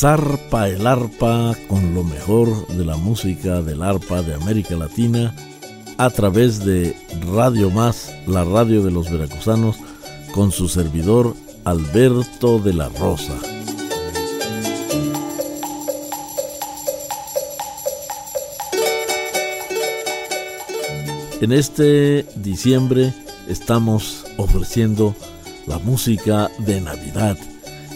Zarpa el arpa con lo mejor de la música del arpa de América Latina a través de Radio Más, la radio de los veracruzanos, con su servidor Alberto de la Rosa. En este diciembre estamos ofreciendo la música de Navidad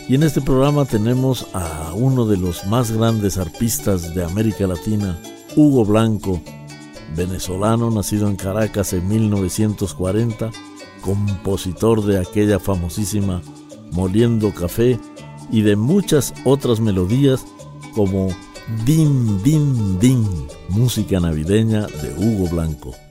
y en este programa tenemos a uno de los más grandes arpistas de América Latina, Hugo Blanco, venezolano nacido en Caracas en 1940, compositor de aquella famosísima Moliendo Café y de muchas otras melodías como Din Din Din, música navideña de Hugo Blanco.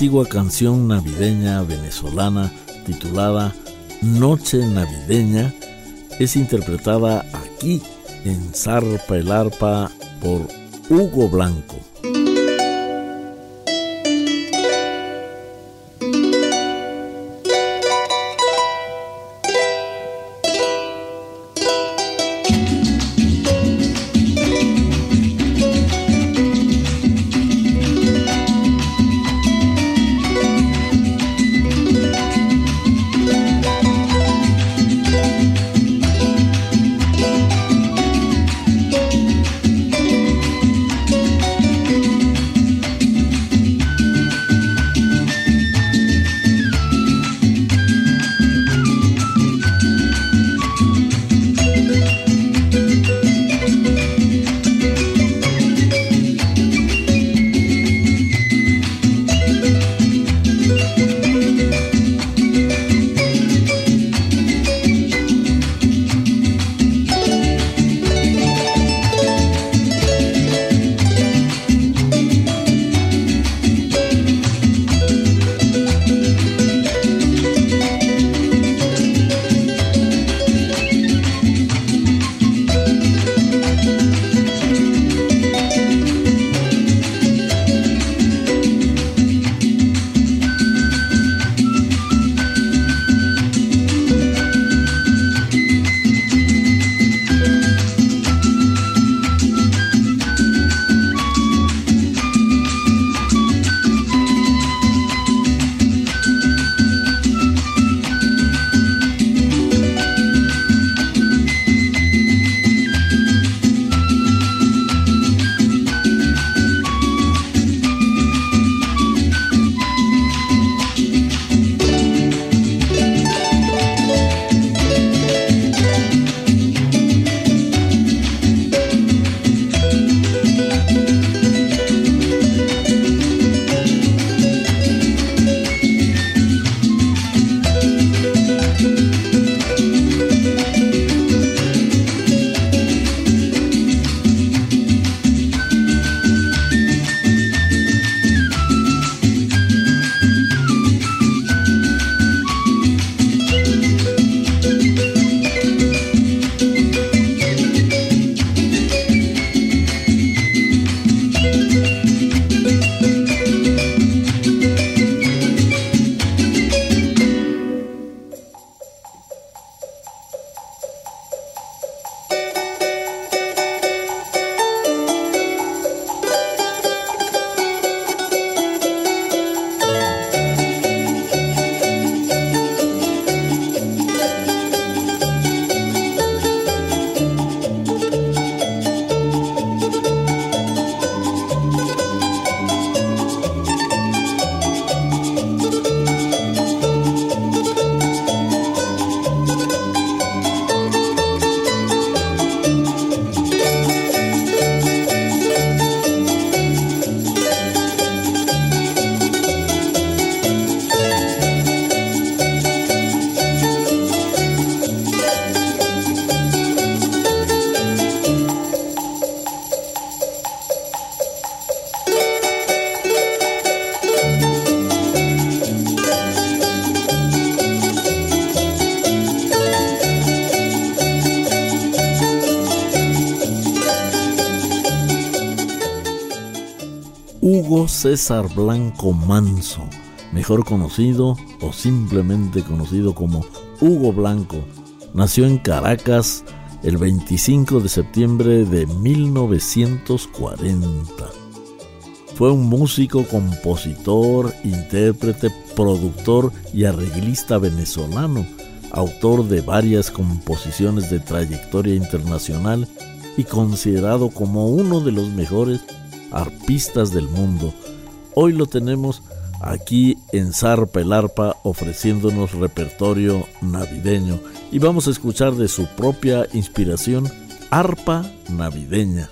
Antigua canción navideña venezolana titulada Noche Navideña es interpretada aquí en Zarpa el Arpa por Hugo Blanco. César Blanco Manso, mejor conocido o simplemente conocido como Hugo Blanco, nació en Caracas el 25 de septiembre de 1940. Fue un músico, compositor, intérprete, productor y arreglista venezolano, autor de varias composiciones de trayectoria internacional y considerado como uno de los mejores arpistas del mundo, Hoy lo tenemos aquí en Zarpa el Arpa ofreciéndonos repertorio navideño y vamos a escuchar de su propia inspiración Arpa Navideña.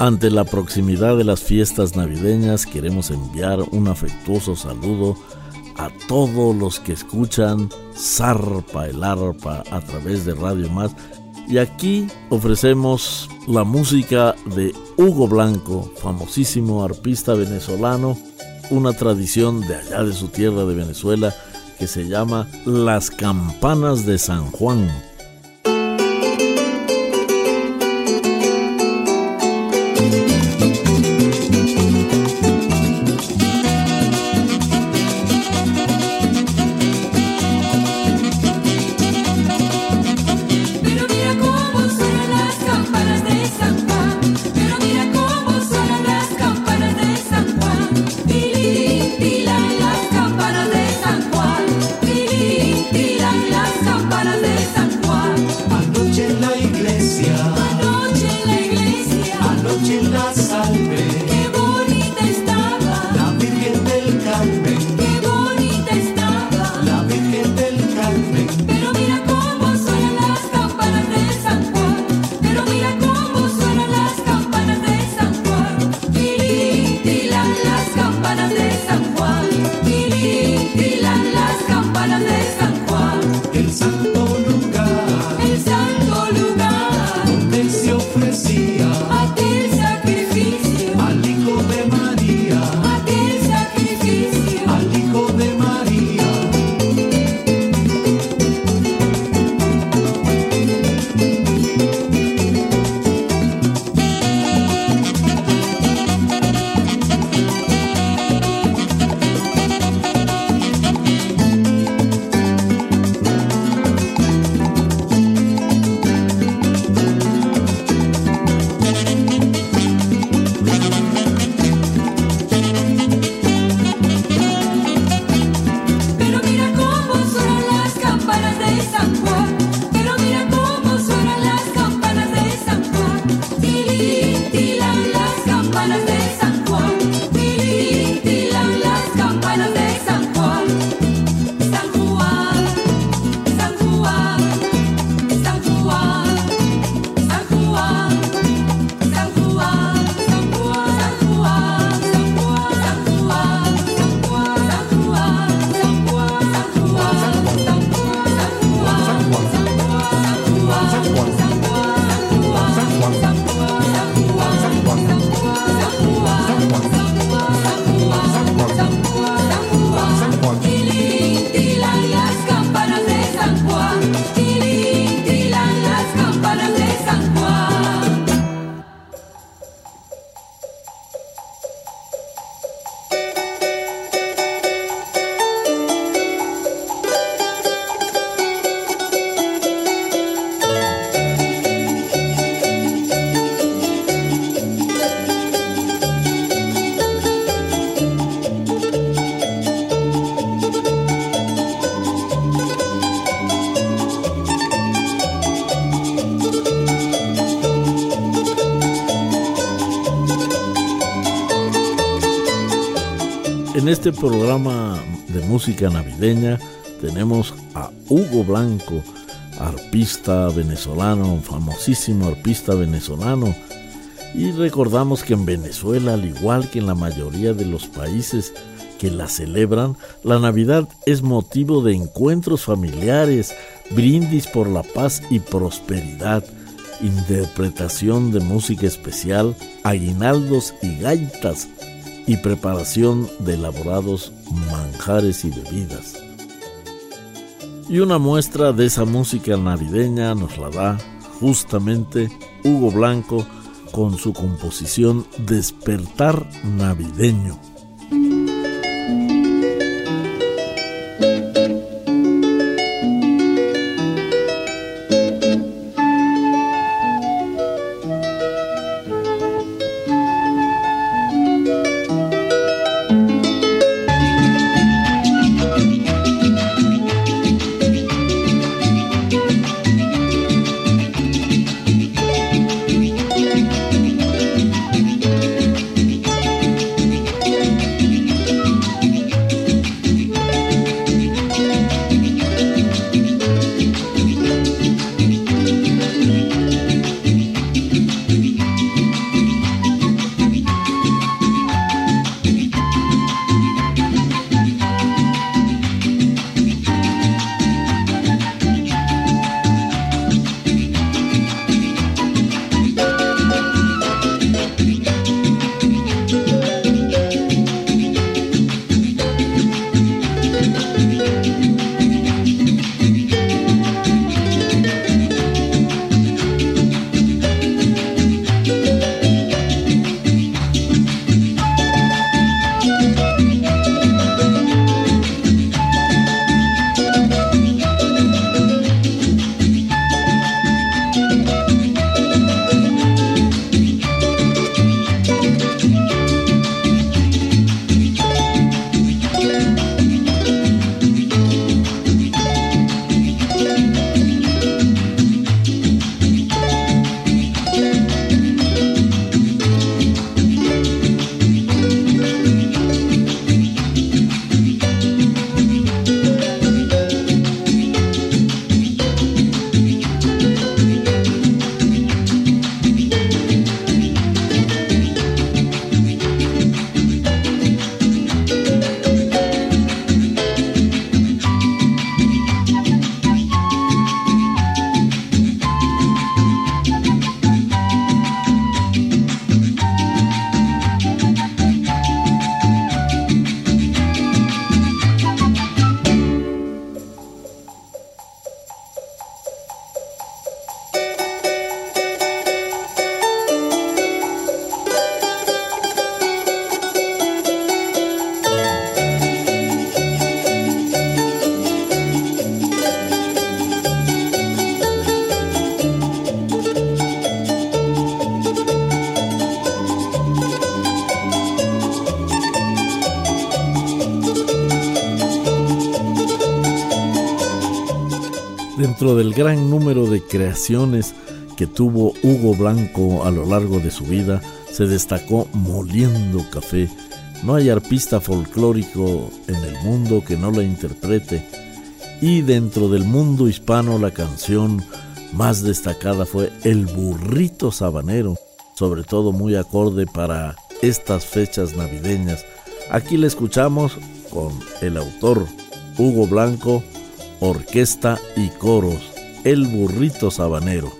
Ante la proximidad de las fiestas navideñas queremos enviar un afectuoso saludo a todos los que escuchan Zarpa el Arpa a través de Radio Más. Y aquí ofrecemos la música de Hugo Blanco, famosísimo arpista venezolano, una tradición de allá de su tierra de Venezuela que se llama Las Campanas de San Juan En este programa de música navideña tenemos a Hugo Blanco, arpista venezolano, famosísimo arpista venezolano. Y recordamos que en Venezuela, al igual que en la mayoría de los países que la celebran, la Navidad es motivo de encuentros familiares, brindis por la paz y prosperidad, interpretación de música especial, aguinaldos y gaitas y preparación de elaborados manjares y bebidas. Y una muestra de esa música navideña nos la da justamente Hugo Blanco con su composición Despertar Navideño. Dentro del gran número de creaciones que tuvo Hugo Blanco a lo largo de su vida, se destacó Moliendo Café. No hay arpista folclórico en el mundo que no la interprete. Y dentro del mundo hispano la canción más destacada fue El burrito sabanero, sobre todo muy acorde para estas fechas navideñas. Aquí la escuchamos con el autor Hugo Blanco, orquesta y coros, El burrito sabanero.